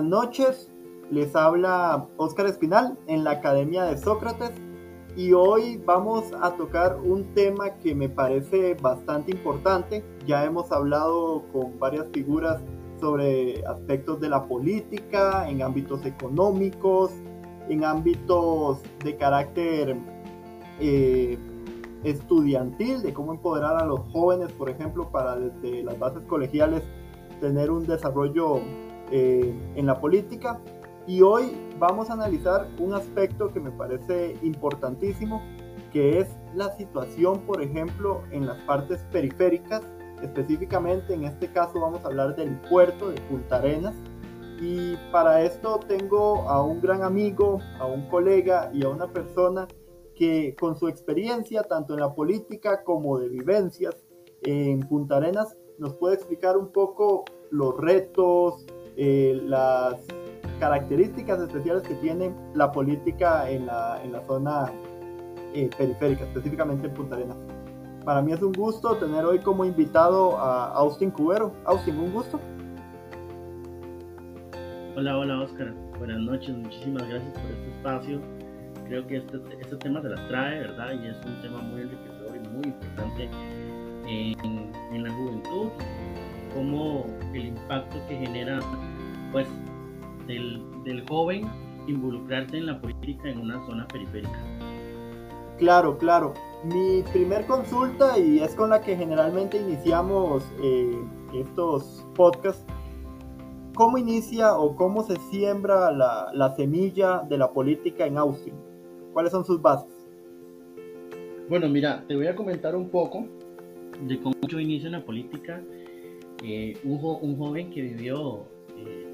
Noches, les habla Óscar Espinal en la Academia de Sócrates y hoy vamos a tocar un tema que me parece bastante importante. Ya hemos hablado con varias figuras sobre aspectos de la política, en ámbitos económicos, en ámbitos de carácter eh, estudiantil, de cómo empoderar a los jóvenes, por ejemplo, para desde las bases colegiales tener un desarrollo eh, en la política. Y hoy vamos a analizar un aspecto que me parece importantísimo, que es la situación, por ejemplo, en las partes periféricas. Específicamente, en este caso, vamos a hablar del puerto de Punta Arenas. Y para esto tengo a un gran amigo, a un colega y a una persona que con su experiencia, tanto en la política como de vivencias en Punta Arenas, nos puede explicar un poco los retos, eh, las características especiales que tiene la política en la, en la zona eh, periférica, específicamente en Punta Arenas. Para mí es un gusto tener hoy como invitado a Austin Cubero. Austin, un gusto. Hola, hola Oscar. Buenas noches, muchísimas gracias por este espacio. Creo que este, este tema se las trae, ¿verdad? Y es un tema muy enriquecedor y muy importante en, en la juventud, como el impacto que genera, pues, del, del joven involucrarse en la política en una zona periférica. Claro, claro. Mi primer consulta, y es con la que generalmente iniciamos eh, estos podcasts, ¿cómo inicia o cómo se siembra la, la, semilla de la política en Austin? ¿Cuáles son sus bases? Bueno, mira, te voy a comentar un poco de cómo yo inicio en la política. Eh, un, jo un, joven que vivió eh,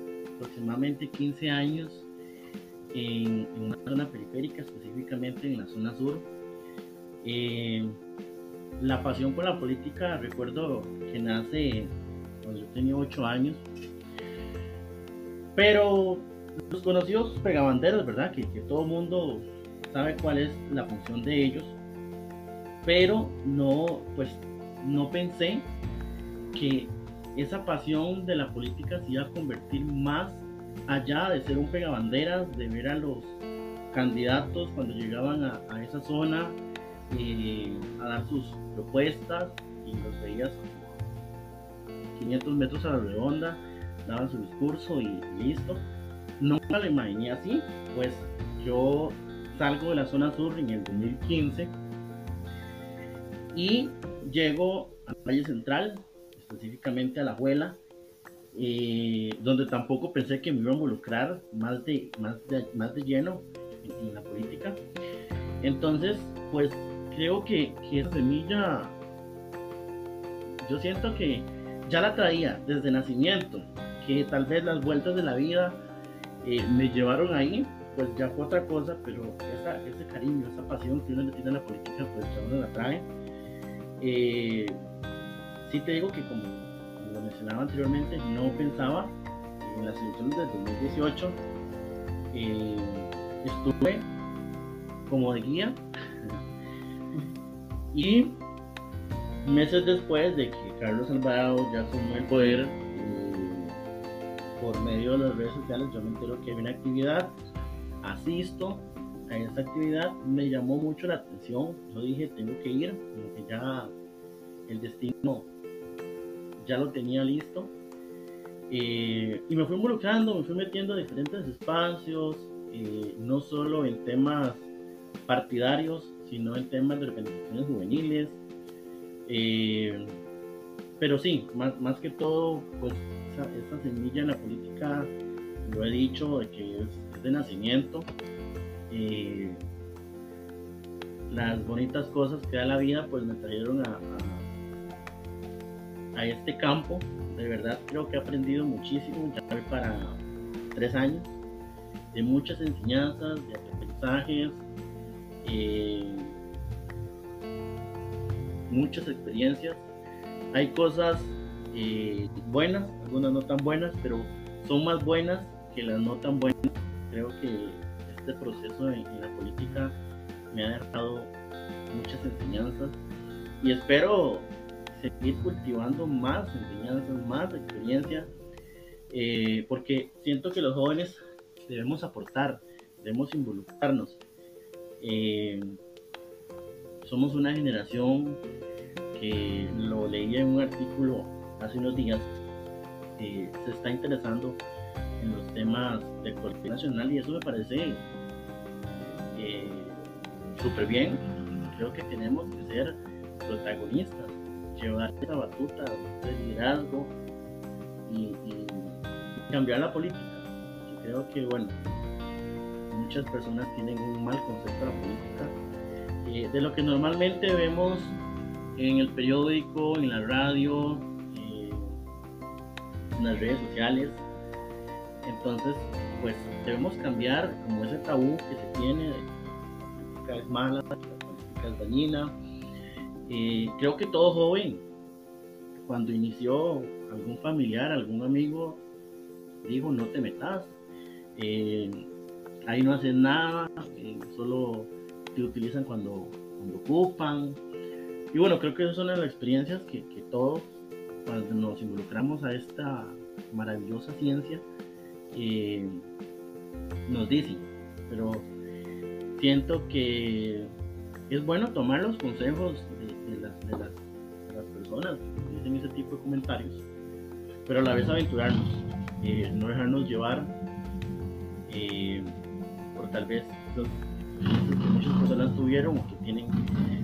aproximadamente 15 años en, una zona periférica, específicamente en la zona sur. Eh, la pasión por la política, recuerdo que nace cuando yo tenía 8 años. Pero los conocidos pegabanderos, ¿verdad? Que, que todo mundo sabe cuál es la función de ellos. Pero no, pues no pensé que esa pasión de la política se iba a convertir más allá de ser un pegabanderas, de ver a los candidatos cuando llegaban a, a esa zona eh, a dar sus propuestas y los veías 500 metros a la redonda, daban su discurso y, listo. Nunca lo imaginé así, pues yo salgo de la zona sur en el 2015 y llego al Valle Central, específicamente a la Abuela, eh, donde tampoco pensé que me iba a involucrar más de, más de, más de lleno en, la política. Entonces, pues creo que, esa semilla, yo siento que ya la traía desde nacimiento, que tal vez las vueltas de la vida eh, me llevaron ahí, pues ya fue otra cosa, pero ese cariño, esa pasión que uno le tiene a la política, pues ya uno la trae. Eh, sí te digo que como, como, lo mencionaba anteriormente, no pensaba en las elecciones del 2018. Eh, estuve como de guía y meses después de que Carlos Alvarado ya asumió el poder eh, por medio de las redes sociales, yo me entero que hay una actividad, asisto a esa actividad, me llamó mucho la atención, yo dije tengo que ir, porque ya el destino ya lo tenía listo. Eh, y me fui involucrando, me fui metiendo a diferentes espacios, eh, no solo en temas partidarios, sino en temas de organizaciones juveniles. Eh, pero sí, más, más que todo, pues esa, semilla en la política, lo he dicho, de que es de nacimiento. Las bonitas cosas que da la vida, pues me trajeron a, a, este campo. De verdad, creo que he aprendido muchísimo, ya para tres años, de muchas enseñanzas, de aprendizajes, eh, muchas experiencias. Hay cosas eh, buenas, algunas no tan buenas, pero son más buenas que las no tan buenas. Creo que este proceso en, en la política me ha dejado muchas enseñanzas y espero seguir cultivando más enseñanzas, más experiencia eh, porque siento que los jóvenes debemos aportar, debemos involucrarnos. Eh, somos una generación que lo leí en un artículo hace unos días, que se está interesando en los temas de coordinación nacional y eso me parece eh, súper bien. Creo que tenemos que ser protagonistas, llevar esa batuta de liderazgo y, cambiar la política. Yo creo que, bueno, muchas personas tienen un mal concepto de la política, eh, de lo que normalmente vemos en el periódico, en la radio, eh, en las redes sociales. Entonces, pues debemos cambiar como ese tabú que se tiene la política es mala, la política es dañina. Creo que todo joven, cuando inició algún familiar, algún amigo, dijo no te metas, eh, ahí no haces nada, eh, solo te utilizan cuando, cuando ocupan. Y bueno, creo que esas son las experiencias que, que todos, cuando nos involucramos a esta maravillosa ciencia, eh, nos dicen, pero siento que es bueno tomar los consejos de, las, personas que dicen ese tipo de comentarios, pero a la vez aventurarnos, eh, no dejarnos llevar eh, por tal vez los que muchas personas tuvieron o que tienen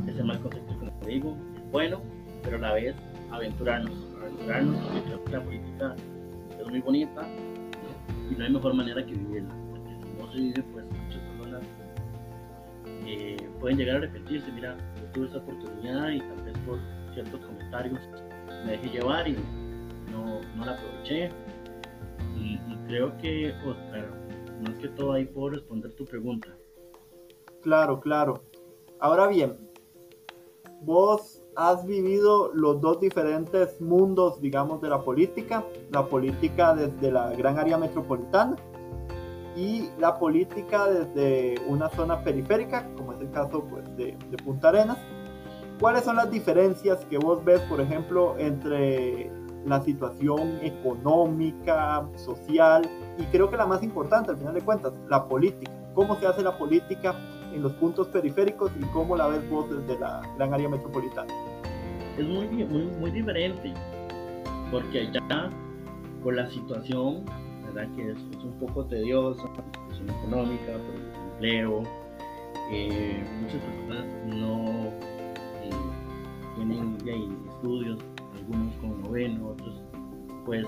ese mal concepto, como te digo, bueno, pero a la vez aventurarnos, aventurarnos, porque la política es muy bonita, y no hay mejor manera que vivirla. Porque no se vive, pues muchas pueden llegar a arrepentirse. Mira, yo tuve esa oportunidad y tal vez por ciertos comentarios me dejé llevar y no, no la aproveché. Y, creo que, Oscar, más que todo ahí puedo responder tu pregunta. Claro, claro. Ahora bien, vos has vivido los dos diferentes mundos, digamos, de la política, la política desde la gran área metropolitana y la política desde una zona periférica, como es el caso pues, de, de Punta Arenas. ¿Cuáles son las diferencias que vos ves, por ejemplo, entre la situación económica, social y creo que la más importante, al final de cuentas, la política? ¿Cómo se hace la política en los puntos periféricos y cómo la ves vos desde la gran área metropolitana? Es muy, muy, muy diferente, porque allá, por la situación, que es, un poco tediosa, situación económica, por el empleo, eh, muchas personas no eh, tienen estudios, algunos con noveno, otros, pues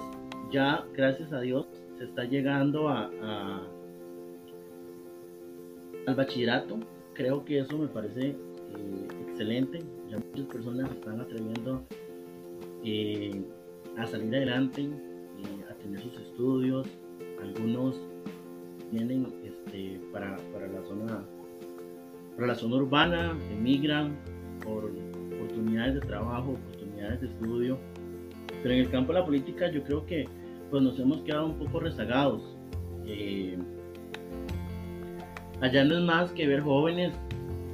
ya, gracias a Dios, se está llegando a al bachillerato. Creo que eso me parece eh, excelente. Ya muchas personas están atreviendo a salir adelante, eh, a tener sus estudios. Algunos vienen este, para, para, la zona para la zona urbana, emigran por oportunidades de trabajo, oportunidades de estudio. Pero en el campo de la política yo creo que pues, nos hemos quedado un poco rezagados. Allá no es más que ver jóvenes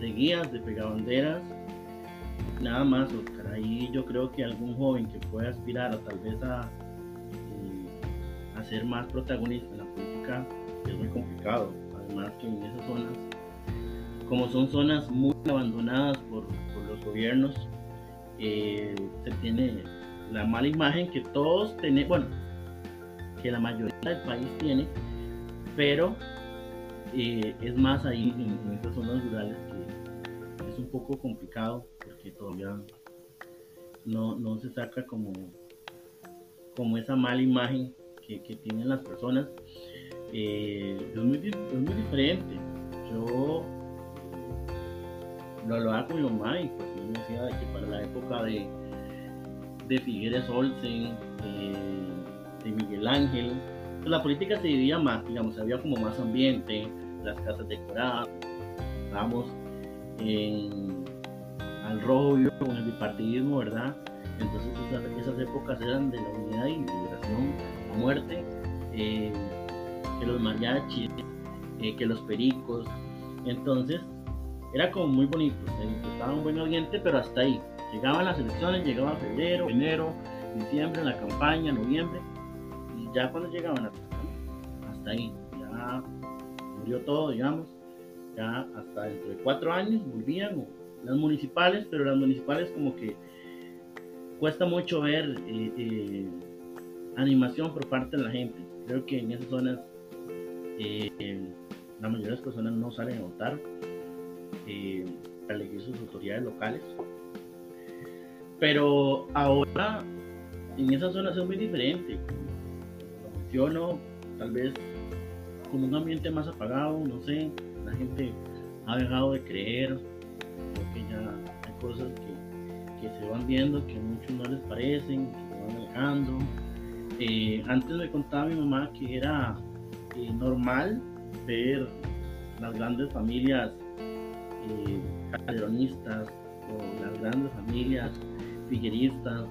de guías, de pegabanderas, nada más, Oscar. Ahí yo creo que algún joven que pueda aspirar a tal vez a, eh, a ser más protagonista en la política es muy complicado. Además que en esas zonas, como son zonas muy abandonadas por, los gobiernos, eh, se tiene la mala imagen que todos tenemos, bueno, que la mayoría del país tiene, pero es más ahí en, estas zonas rurales que es un poco complicado porque todavía no, no se saca como, como esa mala imagen que, tienen las personas. Eh, es, muy, es muy diferente. Yo lo hablaba con mi mamá y pues me decía que para la época de, de Figueres Olsen, de Miguel Ángel, pues la política se dividía más, digamos, había como más ambiente, las casas decoradas, vamos al rollo con el bipartidismo, ¿verdad? Entonces esas, épocas eran de la unidad y liberación muerte, eh, que los mariachis, eh, que los pericos, entonces era como muy bonito, estaba un buen ambiente, pero hasta ahí. Llegaban las elecciones, llegaba febrero, enero, diciembre, la campaña, noviembre, y ya cuando llegaban hasta ahí, ya murió todo, digamos, ya hasta dentro de cuatro años volvían las municipales, pero las municipales como que cuesta mucho ver eh, animación por parte de la gente. Creo que en esas zonas eh, la mayoría de las personas no salen a votar para elegir sus autoridades locales. Pero ahora en esas zonas es muy diferente. Lo menciono, tal vez como un ambiente más apagado, no sé, la gente ha dejado de creer, porque ya hay cosas que, que se van viendo que a muchos no les parecen, que se van alejando. Eh, antes me contaba mi mamá que era eh, normal ver las grandes familias eh, o las grandes familias figueristas,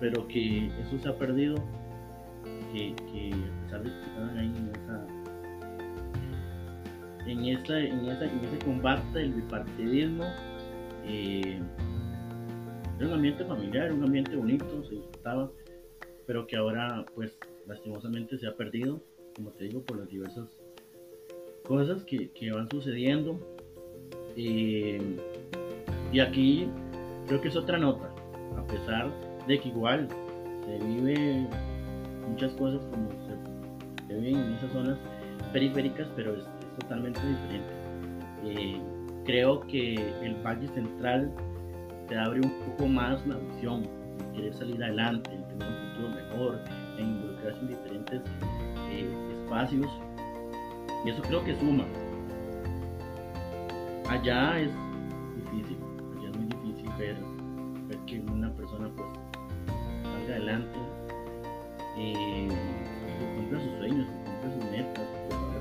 pero que eso se ha perdido, que, a pesar de que estaban ahí en esa en, esa, en, esa, en ese combate del bipartidismo, eh, era un ambiente familiar, un ambiente bonito, se disfrutaba, pero que ahora, pues, lastimosamente se ha perdido, como te digo, por las diversas cosas que, que van sucediendo. Eh, y aquí creo que es otra nota, a pesar de que igual se vive muchas cosas como se, se viven en esas zonas periféricas, pero es, totalmente diferente. Eh, creo que el Valle Central te abre un poco más la visión, querer salir adelante, tener un futuro mejor, en involucrarse en diferentes eh, espacios. Y eso creo que suma. Allá es difícil, allá es muy difícil ver, ver que una persona pues salga adelante eh, cumpla sus sueños, cumpla sus metas.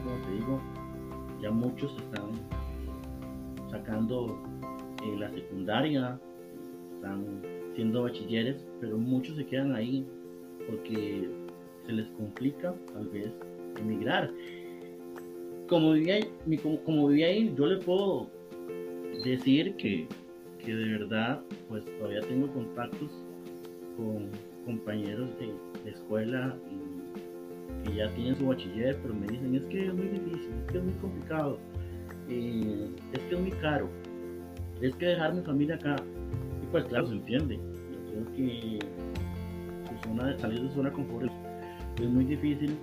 Como te digo, ya muchos están sacando eh, la secundaria, están siendo bachilleres, pero muchos se quedan ahí porque se les complica tal vez emigrar. Como vivía ahí, como, vivía ahí yo le puedo decir que, que, de verdad pues todavía tengo contactos con compañeros de, de escuela y que ya tienen su bachiller, pero me dicen, es que es muy difícil, es que es muy complicado, eh, es que es muy caro, es que dejar mi familia acá, pues claro, se entiende, yo creo que su zona, salir de su zona confort es muy difícil,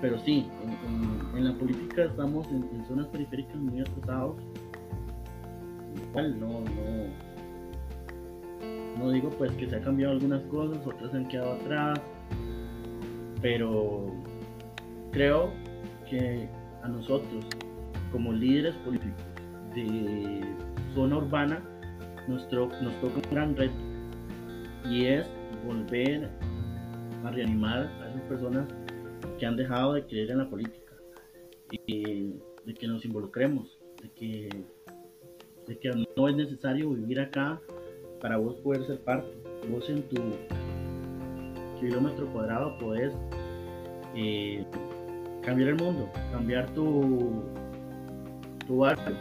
pero sí, en, la política estamos en, zonas periféricas muy atrasados, igual no, no, no digo pues que se ha cambiado algunas cosas, otras se han quedado atrás, pero creo que a nosotros, como líderes políticos de zona urbana, nos, nos toca un gran reto y es volver a reanimar a esas personas que han dejado de creer en la política y de que nos involucremos, de que, de que no es necesario vivir acá para vos poder ser parte. Vos en tu kilómetro cuadrado puedes eh, cambiar el mundo, cambiar tu, tu barrio,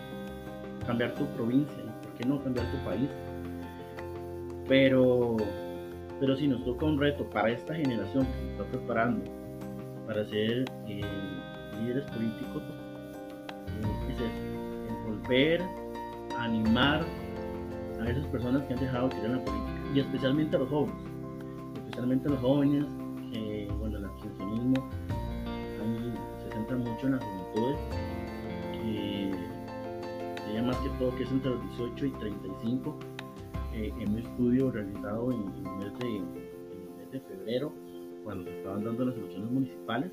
cambiar tu provincia, ¿por qué no cambiar tu país? Pero, pero si nos toca un reto para esta generación que se está preparando para ser eh, líderes políticos, eh, es volver a animar a esas personas que han dejado de querer la política y especialmente a los jóvenes especialmente los jóvenes, que bueno, el abstencionismo se centra mucho en las juventudes, más que todo que es entre los 18 y 35, eh, en un estudio realizado en, el mes de, febrero, cuando se estaban dando las elecciones municipales.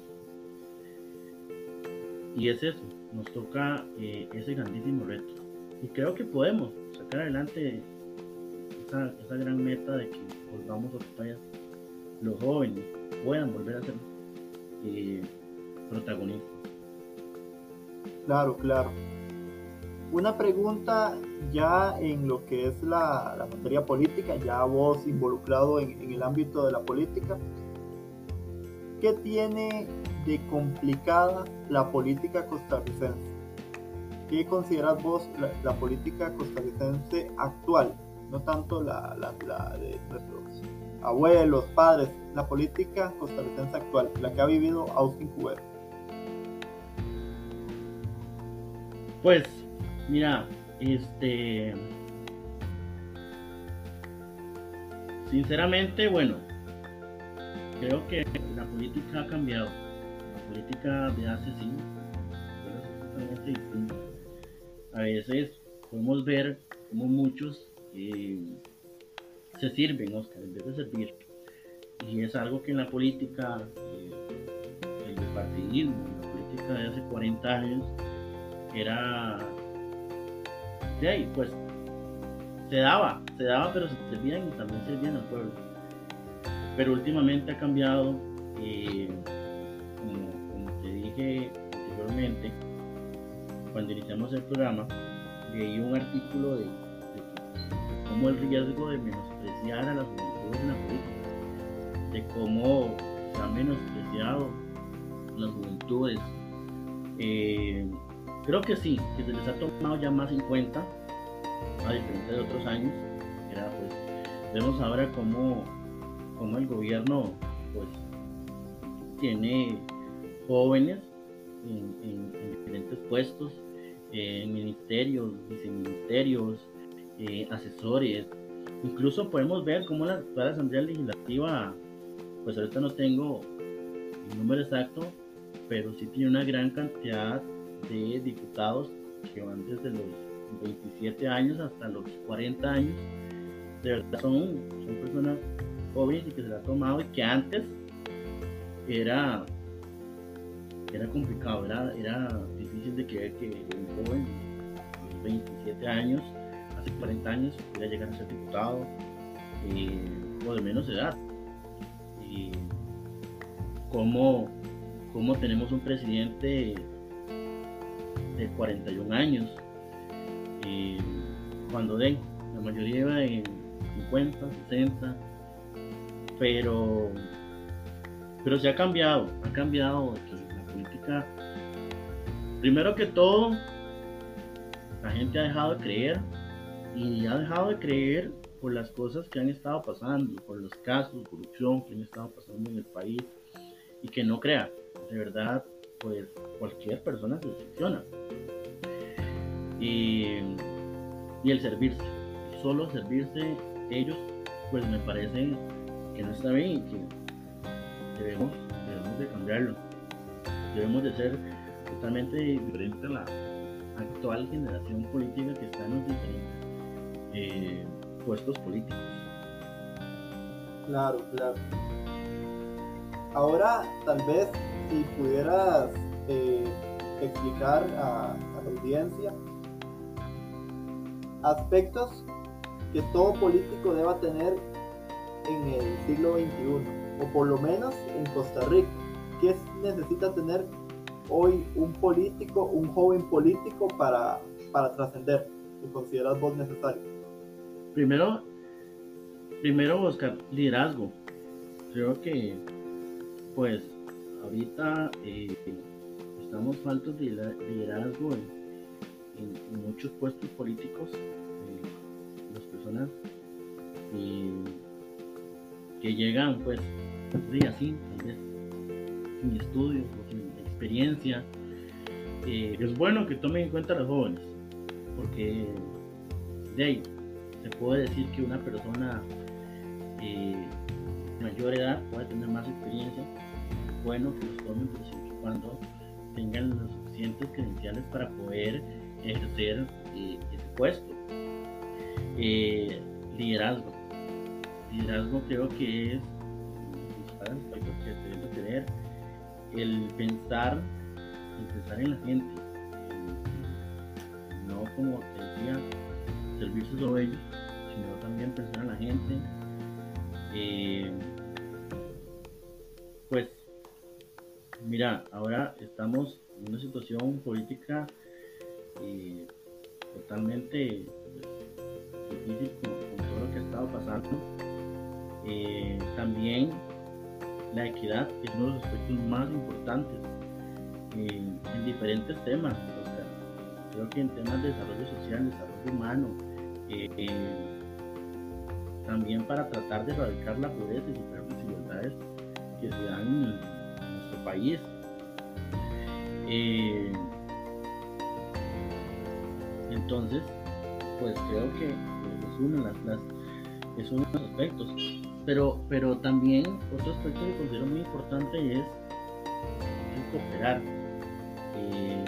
Y es eso, nos toca eh, ese grandísimo reto. Y creo que podemos sacar adelante esa, esa gran meta de que volvamos a Octavia los jóvenes puedan volver a ser eh, protagonistas. Claro, claro. Una pregunta ya en lo que es la, materia política, ya vos involucrado en, el ámbito de la política, ¿qué tiene de complicada la política costarricense? ¿Qué consideras vos la, política costarricense actual? No tanto la, de nuestros abuelos, padres, la política costarricense actual, la que ha vivido Austin Cubero? Pues, mira, este. Sinceramente, bueno, creo que la política ha cambiado. La política de hace cinco es totalmente distinta. A veces podemos ver como muchos eh, se sirven, Oscar, en vez de servir. Y es algo que en la política, eh, el bipartidismo, la política de hace 40 años, era. De ahí, pues se daba, se daba, pero se servían y también servían al pueblo. Pero últimamente ha cambiado, eh, como, te dije anteriormente, cuando iniciamos el programa, leí un artículo de, de cómo el riesgo de menospreciar a las juventudes en la política, de cómo se ha menospreciado las juventudes. Eh, creo que sí, que se les ha tomado ya más en cuenta, a diferencia de otros años. Pues, vemos ahora cómo, cómo el gobierno pues, tiene jóvenes en, diferentes puestos, en ministerios, viceministerios, eh, asesores. Incluso podemos ver cómo la actual Asamblea Legislativa, pues ahorita no tengo el número exacto, pero sí tiene una gran cantidad de diputados que van desde los 27 años hasta los 40 años. De verdad son, son personas jóvenes y que se la han tomado y que antes era, era complicado, era, era difícil de creer que un joven de 27 años, hace 40 años, pudiera llegar a ser diputado eh, o de menos edad. Y cómo, cómo tenemos un presidente de 41 años. Y cuando den, la mayoría iba en 50, 60, pero, pero se ha cambiado, ha cambiado la política. Primero que todo, la gente ha dejado de creer y ha dejado de creer por las cosas que han estado pasando, por los casos de corrupción que han estado pasando en el país y que no crea. De verdad, pues cualquier persona se decepciona. Y, y el servirse, solo servirse ellos, pues me parece que no está bien y que debemos, debemos de cambiarlo. Debemos de ser totalmente diferente a la actual generación política que está en los diferentes eh, puestos políticos. Claro, claro. Ahora, tal vez, si pudieras eh, explicar a, la audiencia aspectos que todo político deba tener en el siglo XXI, o por lo menos en Costa Rica. ¿Qué necesita tener hoy un político, un joven político para, para trascender? ¿Qué consideras vos necesario? Primero, primero buscar liderazgo. Creo que, pues, ahorita eh, estamos faltos de liderazgo en, muchos puestos políticos. Eh, las personas eh, que llegan pues sí, así, tal vez sin estudios sin experiencia. Eh, es bueno que tomen en cuenta a los jóvenes, porque de ahí se puede decir que una persona eh, mayor edad puede tener más experiencia. Bueno que los tomen, cuando tengan los suficientes credenciales para poder ejercer eh, ese puesto. Eh, liderazgo liderazgo creo que es algo que debemos tener el pensar, el pensar en la gente, no como te decía, servirse solo ellos, sino también pensar en la gente. Eh, pues, mira, ahora estamos en una situación política eh, totalmente difícil con, todo lo que ha estado pasando eh, también la equidad es uno de los aspectos más importantes en diferentes temas. creo que en temas de desarrollo social, desarrollo humano, también para tratar de erradicar la pobreza y superar las desigualdades que se dan en nuestro país. Eh, entonces, pues creo que es uno de, las, es uno de los aspectos. Pero, pero también otro aspecto que considero muy importante es cooperar. Eh,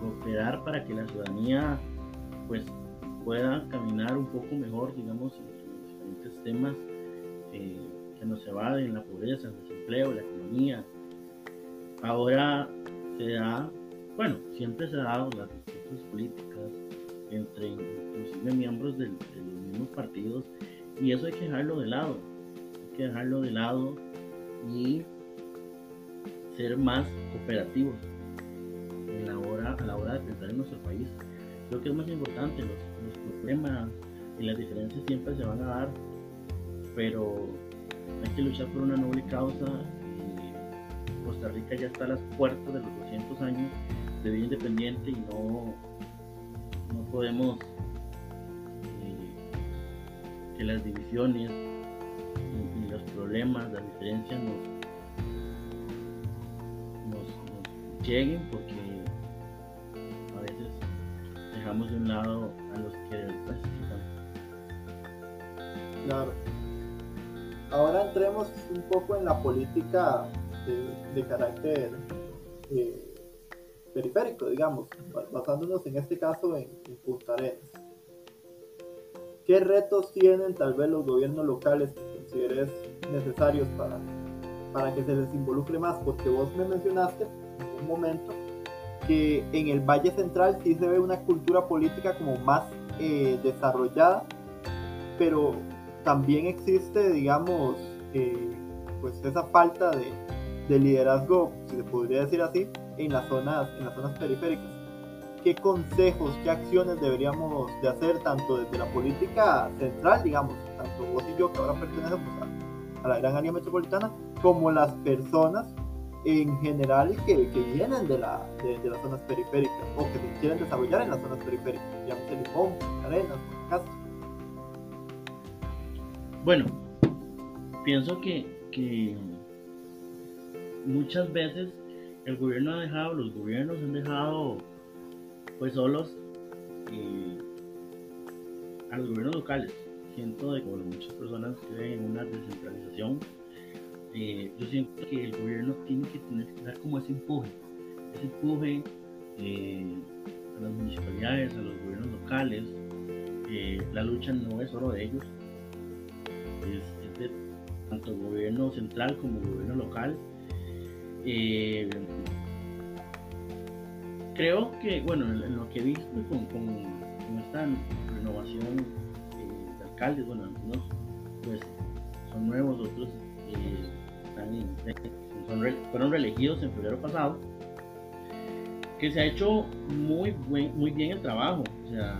cooperar para que la ciudadanía pues pueda caminar un poco mejor, digamos, en los diferentes temas eh, que nos evaden, la pobreza, el desempleo, la economía. Ahora se da, bueno, siempre se ha dado las disputas políticas entre inclusive miembros de los mismos partidos y eso hay que dejarlo de lado, hay que dejarlo de lado y ser más cooperativos a la hora de pensar en nuestro país. Creo que es más importante, los, problemas y las diferencias siempre se van a dar, pero hay que luchar por una noble causa. Costa Rica ya está a las puertas de los 200 años de vida independiente y no, no podemos eh, que las divisiones y, y, los problemas, las diferencias nos, lleguen porque un a los que necesitan. Claro. Ahora entremos un poco en la política de, carácter eh, periférico, digamos, basándonos en este caso en, Punta Arenas. ¿Qué retos tienen tal vez los gobiernos locales que consideres necesarios para, para que se les involucre más? Porque vos me mencionaste momento, que en el Valle Central sí se ve una cultura política como más eh, desarrollada, pero también existe, digamos, eh, pues esa falta de, de, liderazgo, si se podría decir así, en las zonas, en las zonas periféricas. ¿Qué consejos, qué acciones deberíamos de hacer tanto desde la política central, digamos, tanto vos y yo que ahora pertenecemos a, a la gran área metropolitana, como las personas en general que, vienen de, la, de, las zonas periféricas o que se quieren desarrollar en las zonas periféricas, llámese Limón, Arenas, Castro. Bueno, pienso que, que muchas veces el gobierno ha dejado, los gobiernos han dejado pues solos eh, a los gobiernos locales. Siento de que muchas personas creen en una descentralización eh, yo siento que el gobierno tiene que tener que dar como ese empuje, ese empuje eh, a las municipalidades, a los gobiernos locales. Eh, la lucha no es solo de ellos, es, de tanto gobierno central como gobierno local. creo que, bueno, en, lo que he visto con, con, esta renovación de alcaldes, bueno, algunos pues son nuevos, otros fueron reelegidos en febrero pasado, que se ha hecho muy, muy bien el trabajo. O sea,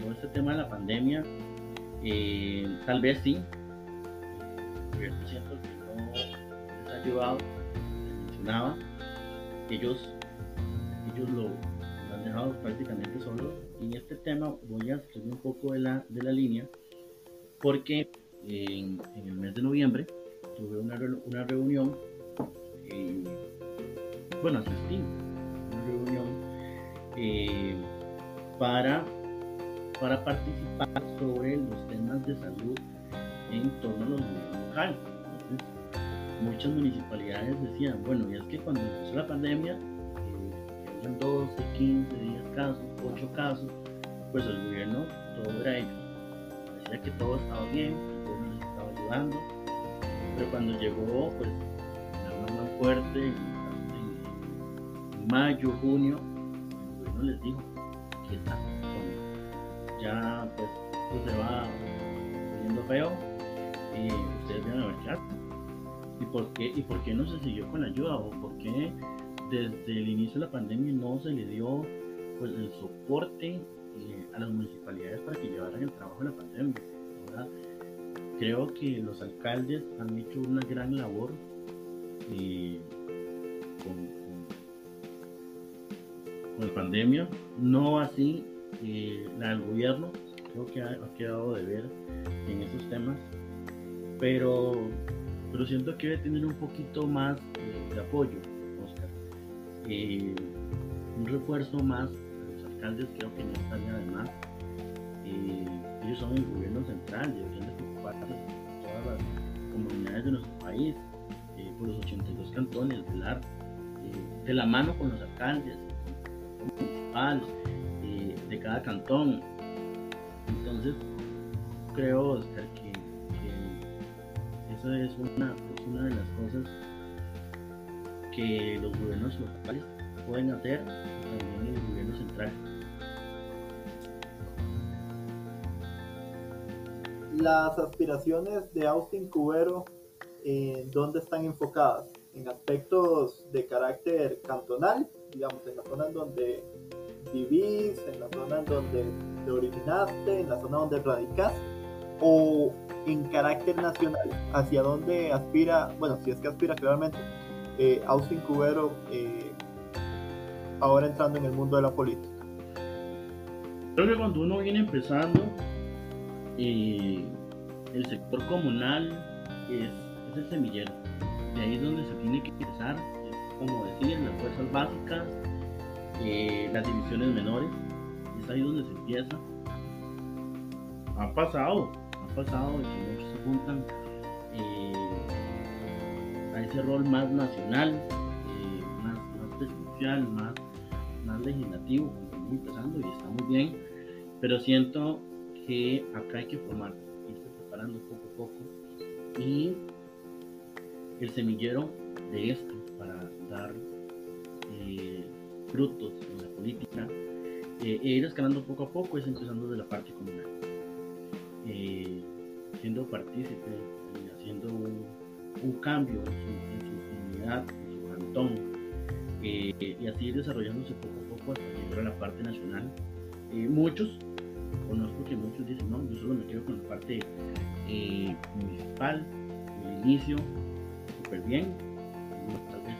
todo este tema de la pandemia, eh, tal vez sí, el siento que no les ha ayudado, mencionaba, ellos, ellos lo, han dejado prácticamente solos. Y en este tema voy a escribir un poco de la, de la línea, porque en el mes de noviembre tuve una, una reunión, eh, bueno, asistí una reunión eh, para, para participar sobre los temas de salud en torno a los gobiernos locales. muchas municipalidades decían, bueno, y es que cuando empezó la pandemia, eh, habían 12, 15, 10 casos, 8 casos, pues el gobierno todo era ello. Decía que todo estaba bien, el gobierno les estaba ayudando, cuando llegó, pues, la más fuerte, en, mayo, junio, el gobierno les dijo, aquí ya, pues, esto se va poniendo feo, y ustedes a ver qué ¿Y por, qué, ¿Y por qué no se siguió con la ayuda? ¿O por qué desde el inicio de la pandemia no se le dio pues, el soporte eh, a las municipalidades para que llevaran el trabajo de la pandemia? Creo que los alcaldes han hecho una gran labor eh, con, la pandemia, no así eh, la del gobierno, creo que ha, quedado de ver en esos temas, pero, pero siento que debe tener un poquito más de apoyo, Oscar. un refuerzo más a los alcaldes creo que no estaría de más. ellos son el gobierno central, de todas las comunidades de nuestro país, por los 82 cantones, velar de la mano con los alcaldes municipales de cada cantón. Entonces, creo, Oscar, que, eso es una, una de las cosas que los gobiernos locales pueden hacer, también el gobierno central. Las aspiraciones de Austin Cubero, ¿en dónde están enfocadas? ¿En aspectos de carácter cantonal, digamos, en la zona donde vivís, en la zona en donde te originaste, en la zona donde radicas, o en carácter nacional, hacia dónde aspira, bueno, si es que aspira claramente, eh, Austin Cubero eh, ahora entrando en el mundo de la política. Creo que cuando uno viene empezando, eh, el sector comunal es, el semillero. De ahí es donde se tiene que empezar, como decir, las fuerzas básicas, eh, las divisiones menores. Es ahí donde se empieza. Ha pasado, ha pasado de que muchos se juntan eh, a ese rol más nacional, eh, más, más presidencial, más, más legislativo, como empezando y está muy bien, pero siento que acá hay que formar, irse preparando poco a poco. Y el semillero de esto para dar frutos en la política, eh, e ir escalando poco a poco es empezando de la parte comunal, eh, siendo partícipe, eh, haciendo un, cambio en su, comunidad, en su cantón, y así desarrollándose poco a poco hasta llegar a la parte nacional. muchos, conozco que muchos dicen, no, yo solo me quedo con la parte municipal, el inicio, súper bien, tal vez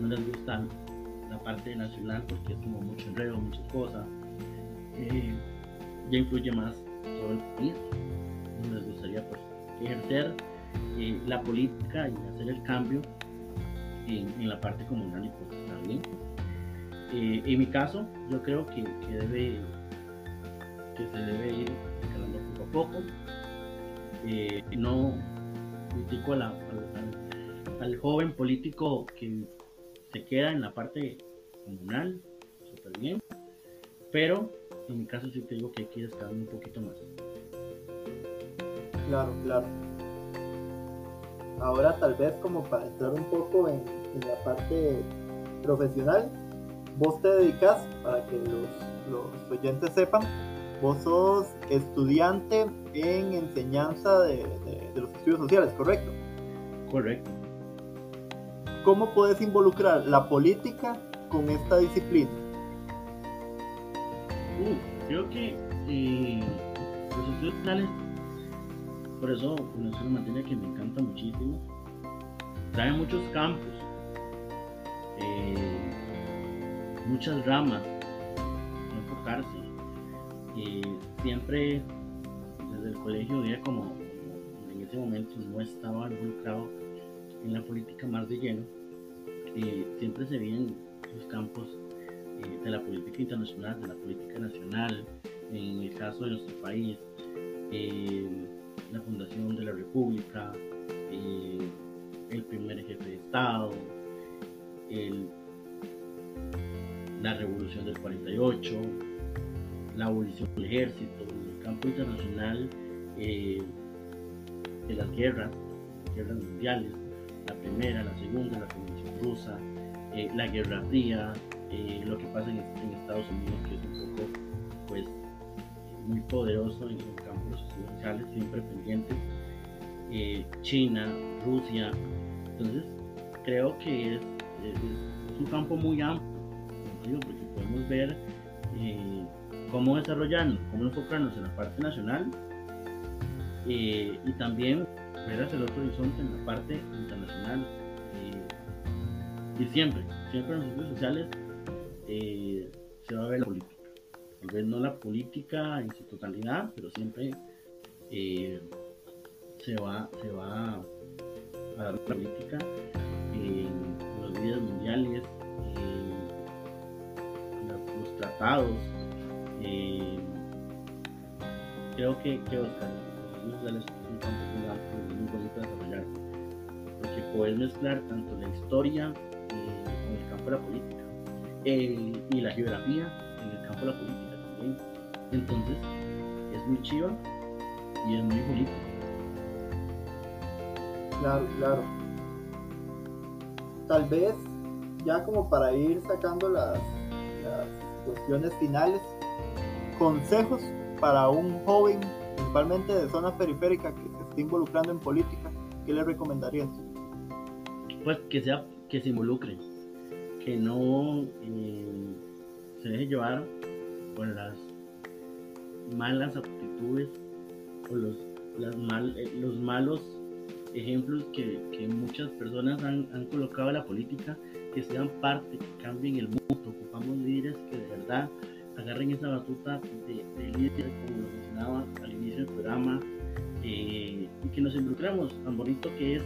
no les gusta la parte nacional porque es como mucho enredo, muchas cosas. Eh, ya influye más todo el país. Nos gustaría pues, ejercer eh, la política y hacer el cambio en, la parte comunal y pues bien. Eh, en mi caso, yo creo que, debe que se debe ir escalando poco a poco. no critico al, al joven político que se queda en la parte comunal, súper bien, pero en mi caso sí te digo que hay que ir un poquito más. Claro, claro. Ahora tal vez como para entrar un poco en, la parte profesional, vos te dedicas, para que los, oyentes sepan, vos sos estudiante en enseñanza de los estudios sociales, ¿correcto? Correcto. ¿Cómo puedes involucrar la política con esta disciplina? Uh, creo que eh, los estudios finales, por eso es una materia que me encanta muchísimo, trae muchos campos, eh, muchas ramas, enfocarse. Eh, siempre desde el colegio veía como en ese momento no estaba involucrado en la política más de lleno, siempre se ven los campos eh, de la política internacional, de la política nacional, en el caso de nuestro país, eh, la fundación de la República, eh, el primer jefe de Estado, la revolución del 48, la abolición del ejército, el campo internacional de las guerras, guerras mundiales, la primera, la segunda, la Revolución Rusa, eh, la Guerra Fría, eh, lo que pasa en, Estados Unidos, que es un poco, pues, muy poderoso en los sociales, siempre pendientes, eh, China, Rusia, entonces creo que es, un campo muy amplio, porque podemos ver cómo desarrollarnos, cómo enfocarnos en la parte nacional y también ver hacia el otro horizonte en la parte internacional. Eh, y siempre, siempre en los estudios sociales eh, se va a ver la política. tal vez no la política en su totalidad, pero siempre eh, se va, se va a dar la política en los líderes mundiales, en los, tratados. Creo que, que Oscar, es un campo muy, muy bonito de desarrollar, porque puedes mezclar tanto la historia eh, con el campo de la política eh, y la geografía en el campo de la política también. Entonces, es muy chiva y es muy bonito. Claro, claro. Tal vez, ya como para ir sacando las cuestiones finales, consejos para un joven, principalmente de zona periférica, que se esté involucrando en política, ¿qué le recomendarías? Pues que sea, que se involucre, que no eh, se deje llevar por las malas actitudes o los, eh, los malos ejemplos que, muchas personas han, colocado a la política, que sean parte, que cambien el mundo. Ocupamos líderes que de verdad agarren esa batuta de, líderes, como lo mencionaba al inicio del programa, eh, y que nos involucremos, tan bonito que es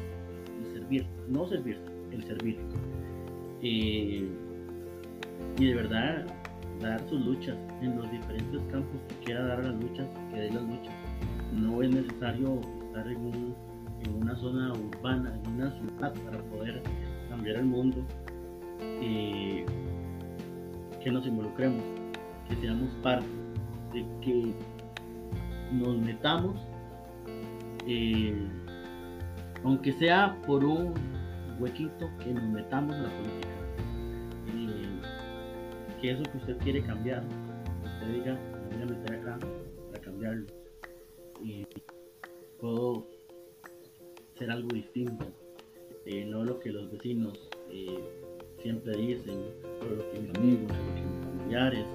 el servir, no servir, el servir. Eh, y de verdad dar sus luchas en los diferentes campos que quiera dar las luchas, que dé las luchas. No es necesario estar en, en una zona urbana, en una ciudad para poder cambiar el mundo. Eh, que nos involucremos, que seamos parte, de que nos metamos, eh, aunque sea por un huequito, que nos metamos en la política. Eh, que eso que usted quiere cambiar, usted diga, me voy a meter acá para cambiarlo. Y puedo ser algo distinto, eh, no lo que los vecinos siempre dicen, o lo que mis amigos, o lo que mis familiares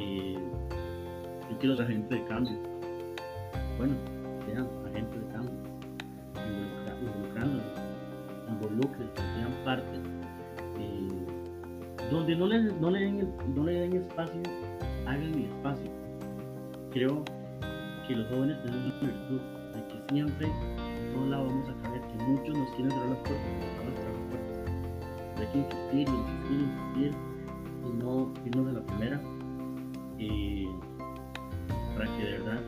yo quiero ser agente de cambio. Bueno, sean agentes de cambio, involucrándolos, involucren, sean parte. Eh, donde no le, no, le den no le den espacio, hagan el espacio. Creo que los jóvenes tenemos una virtud de que siempre no la vamos a caer, que muchos nos quieren cerrar las puertas, cerrar las puertas. Hay que insistir, insistir, insistir y no irnos de la primera para que de verdad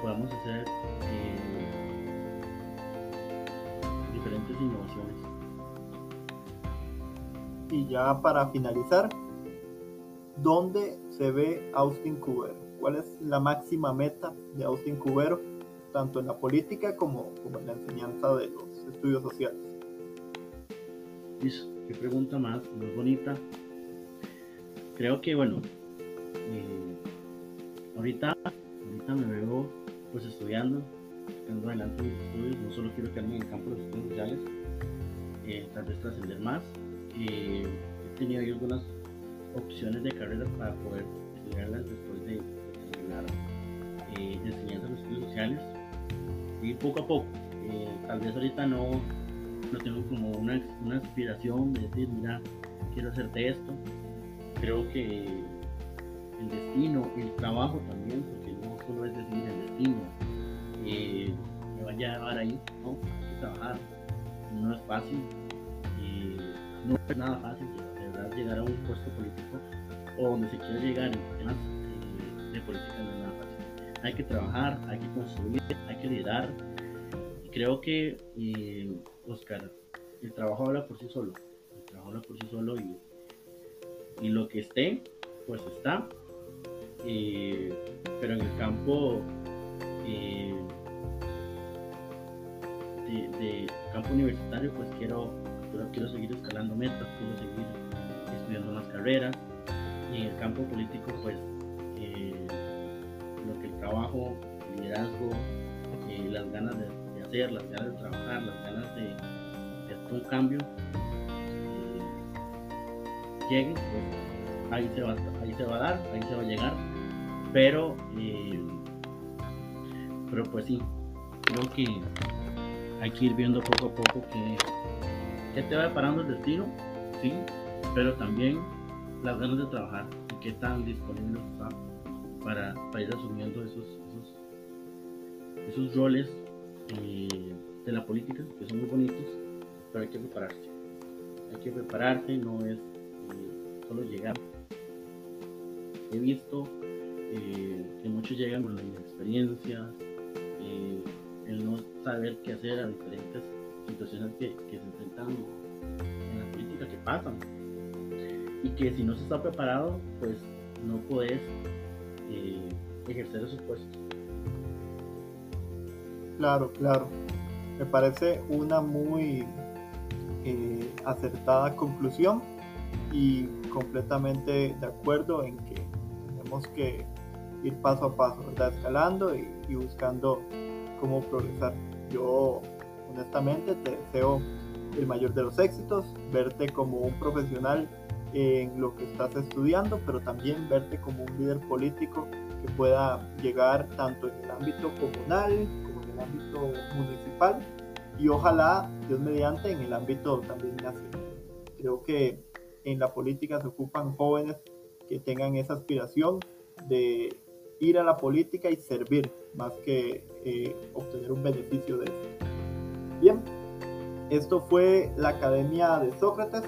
podamos hacer eh, diferentes innovaciones. Y ya para finalizar, ¿dónde se ve Austin Cubero? ¿Cuál es la máxima meta de Austin Cubero, tanto en la política como, como en la enseñanza de los estudios sociales? qué pregunta más, muy bonita. Creo que, bueno, ahorita, ahorita me veo pues estudiando, sacando adelante mis estudios, no solo quiero quedarme en el campo de los estudios sociales, eh, tal vez trascender más. Eh, he tenido algunas opciones de carrera para poder estudiarlas después de, eh, enseñanza de los estudios sociales. Y poco a poco, tal vez ahorita no, no tengo como una, una aspiración de decir, mira, quiero hacerte esto, creo que el destino, el trabajo también, porque no solo es decir el destino, eh, me vaya a llevar ahí, ¿no? Hay que trabajar, no es fácil, eh, no es nada fácil, de verdad, llegar a un puesto político o donde se quiera llegar en temas eh, de política no es nada fácil. Hay que trabajar, hay que construir, hay que liderar. Creo que, Oscar, el trabajo habla por sí solo, el trabajo habla por sí solo y, y lo que esté, pues está pero en el campo eh, de, campo universitario pues quiero, quiero seguir escalando metas, quiero seguir estudiando más carreras. Y en el campo político pues eh, lo que el trabajo, el liderazgo, eh, las ganas de, hacer, las ganas de trabajar, las ganas de, hacer un cambio lleguen, pues ahí se, va, ahí se va a dar, ahí se va a llegar pero, eh, pero pues sí, creo que hay que ir viendo poco a poco que, que te va deparando el destino, sí, pero también las ganas de trabajar, qué tan disponible está para, para ir asumiendo esos, esos, esos roles eh, de la política, que son muy bonitos, pero hay que prepararse. Hay que prepararse, no es eh, solo llegar. He visto eh, que muchos llegan con la inexperiencia, el no saber qué hacer a diferentes situaciones que, se enfrentan en la política, que pasan. Y que si no se está preparado, pues no puedes ejercer esos puestos. Claro, claro. Me parece una muy eh, acertada conclusión y completamente de acuerdo en que tenemos que ir paso a paso, ¿verdad? escalando y, y buscando cómo progresar. Yo honestamente te deseo el mayor de los éxitos, verte como un profesional en lo que estás estudiando, pero también verte como un líder político que pueda llegar tanto en el ámbito comunal como en el ámbito municipal y ojalá, Dios mediante, en el ámbito también nacional. Creo que en la política se ocupan jóvenes que tengan esa aspiración de ir a la política y servir más que eh, obtener un beneficio de eso. Bien, esto fue la Academia de Sócrates.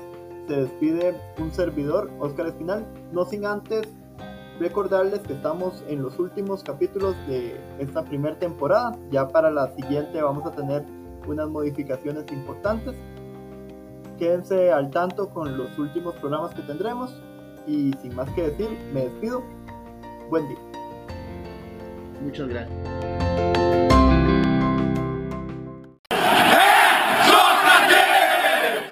Se despide un servidor, Óscar Espinal, no sin antes recordarles que estamos en los últimos capítulos de esta primera temporada. Ya para la siguiente vamos a tener unas modificaciones importantes. Quédense al tanto con los últimos programas que tendremos y sin más que decir, me despido. Buen día. Muchas gracias.